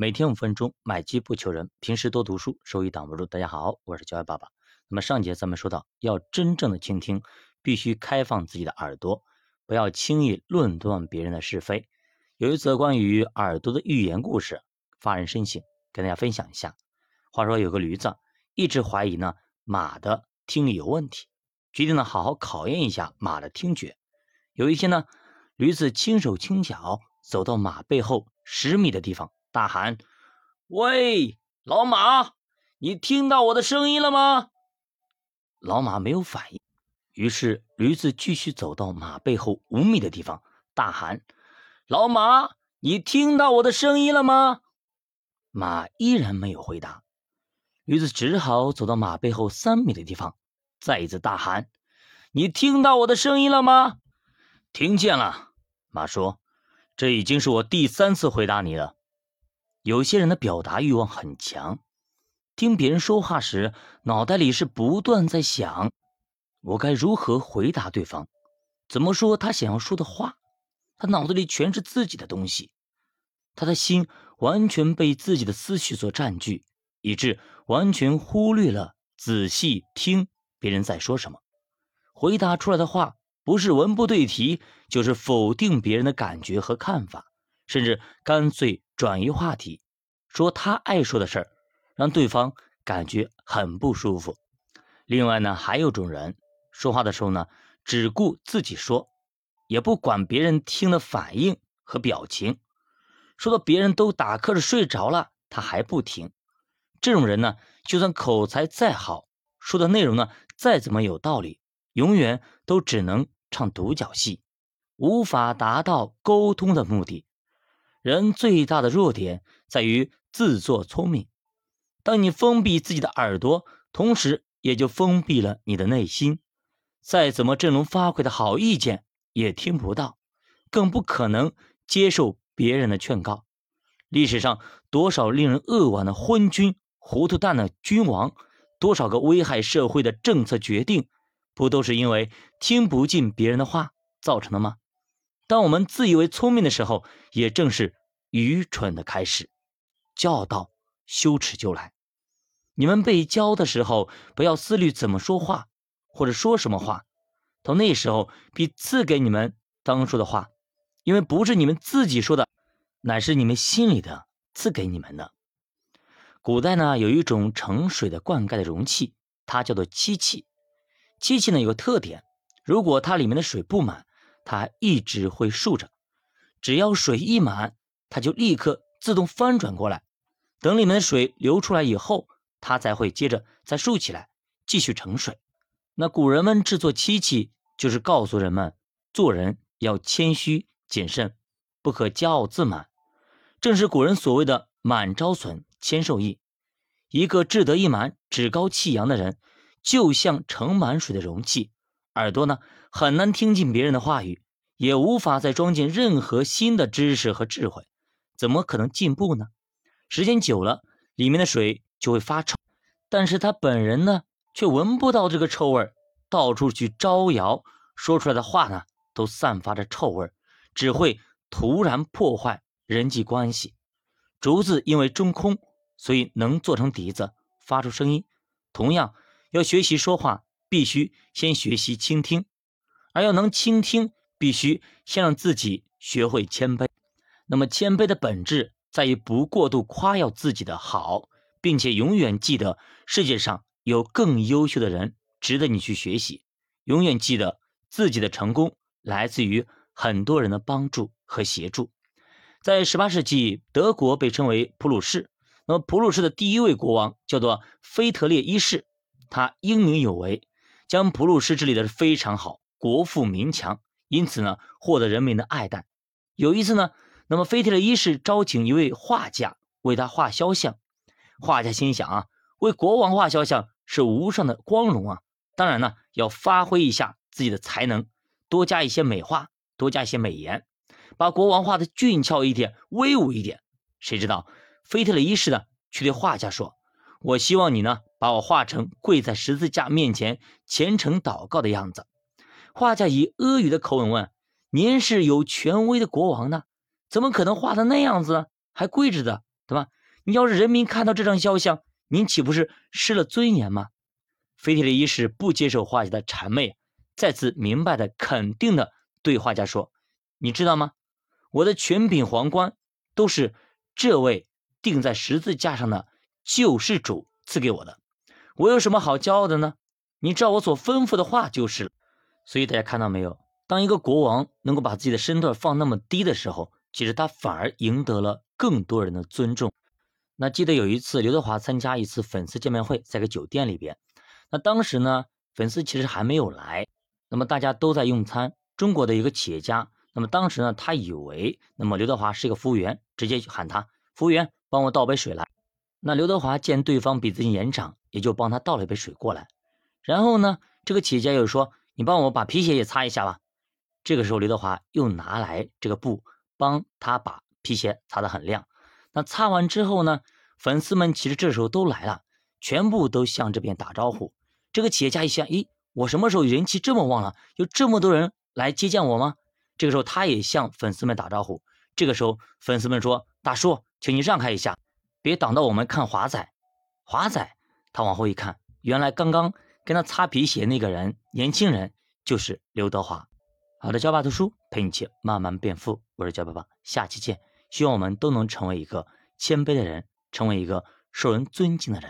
每天五分钟，买机不求人。平时多读书，收益挡不住。大家好，我是教爱爸爸。那么上节咱们说到，要真正的倾听，必须开放自己的耳朵，不要轻易论断别人的是非。有一则关于耳朵的寓言故事，发人深省，跟大家分享一下。话说有个驴子，一直怀疑呢马的听力有问题，决定呢好好考验一下马的听觉。有一天呢，驴子轻手轻脚走到马背后十米的地方。大喊：“喂，老马，你听到我的声音了吗？”老马没有反应。于是驴子继续走到马背后五米的地方，大喊：“老马，你听到我的声音了吗？”马依然没有回答。驴子只好走到马背后三米的地方，再一次大喊：“你听到我的声音了吗？”听见了。马说：“这已经是我第三次回答你了。”有些人的表达欲望很强，听别人说话时，脑袋里是不断在想：我该如何回答对方？怎么说他想要说的话？他脑子里全是自己的东西，他的心完全被自己的思绪所占据，以致完全忽略了仔细听别人在说什么。回答出来的话，不是文不对题，就是否定别人的感觉和看法。甚至干脆转移话题，说他爱说的事儿，让对方感觉很不舒服。另外呢，还有种人说话的时候呢，只顾自己说，也不管别人听的反应和表情，说到别人都打瞌睡睡着了，他还不停。这种人呢，就算口才再好，说的内容呢再怎么有道理，永远都只能唱独角戏，无法达到沟通的目的。人最大的弱点在于自作聪明。当你封闭自己的耳朵，同时也就封闭了你的内心。再怎么振聋发聩的好意见也听不到，更不可能接受别人的劝告。历史上多少令人扼腕的昏君、糊涂蛋的君王，多少个危害社会的政策决定，不都是因为听不进别人的话造成的吗？当我们自以为聪明的时候，也正是愚蠢的开始。教导羞耻就来。你们被教的时候，不要思虑怎么说话，或者说什么话。到那时候，必赐给你们当说的话，因为不是你们自己说的，乃是你们心里的赐给你们的。古代呢，有一种盛水的灌溉的容器，它叫做机器。机器呢有个特点，如果它里面的水不满。它一直会竖着，只要水一满，它就立刻自动翻转过来。等里面的水流出来以后，它才会接着再竖起来，继续盛水。那古人们制作漆器，就是告诉人们做人要谦虚谨慎，不可骄傲自满。正是古人所谓的“满招损，谦受益”。一个志得意满、趾高气扬的人，就像盛满水的容器。耳朵呢，很难听进别人的话语，也无法再装进任何新的知识和智慧，怎么可能进步呢？时间久了，里面的水就会发臭，但是他本人呢，却闻不到这个臭味到处去招摇，说出来的话呢，都散发着臭味只会突然破坏人际关系。竹子因为中空，所以能做成笛子，发出声音。同样，要学习说话。必须先学习倾听，而要能倾听，必须先让自己学会谦卑。那么，谦卑的本质在于不过度夸耀自己的好，并且永远记得世界上有更优秀的人值得你去学习。永远记得自己的成功来自于很多人的帮助和协助。在18世纪，德国被称为普鲁士。那么，普鲁士的第一位国王叫做腓特烈一世，他英明有为。将普鲁士治理的非常好，国富民强，因此呢，获得人民的爱戴。有一次呢，那么腓特烈一世招请一位画家为他画肖像，画家心想啊，为国王画肖像是无上的光荣啊，当然呢，要发挥一下自己的才能，多加一些美化，多加一些美颜，把国王画的俊俏一点，威武一点。谁知道腓特烈一世呢，却对画家说。我希望你呢，把我画成跪在十字架面前虔诚祷告的样子。画家以阿谀的口吻问：“您是有权威的国王呢，怎么可能画的那样子呢？还跪着的，对吧？你要是人民看到这张肖像，您岂不是失了尊严吗？腓特烈一世不接受画家的谄媚，再次明白的、肯定的对画家说：“你知道吗？我的全品皇冠都是这位钉在十字架上的救世主赐给我的，我有什么好骄傲的呢？你照我所吩咐的话就是。”所以大家看到没有？当一个国王能够把自己的身段放那么低的时候，其实他反而赢得了更多人的尊重。那记得有一次，刘德华参加一次粉丝见面会，在个酒店里边。那当时呢，粉丝其实还没有来，那么大家都在用餐。中国的一个企业家，那么当时呢，他以为那么刘德华是一个服务员，直接喊他服务员帮我倒杯水来。那刘德华见对方比自己年长，也就帮他倒了一杯水过来。然后呢，这个企业家又说：“你帮我把皮鞋也擦一下吧。”这个时候，刘德华又拿来这个布帮他把皮鞋擦得很亮。那擦完之后呢，粉丝们其实这时候都来了，全部都向这边打招呼。这个企业家一想，咦，我什么时候人气这么旺了？有这么多人来接见我吗？这个时候，他也向粉丝们打招呼。这个时候，粉丝们说：“大叔，请你让开一下，别挡到我们看华仔。”华仔，他往后一看，原来刚刚跟他擦皮鞋那个人，年轻人就是刘德华。好的，教爸读书陪你一起慢慢变富。我是教爸爸，下期见。希望我们都能成为一个谦卑的人，成为一个受人尊敬的人。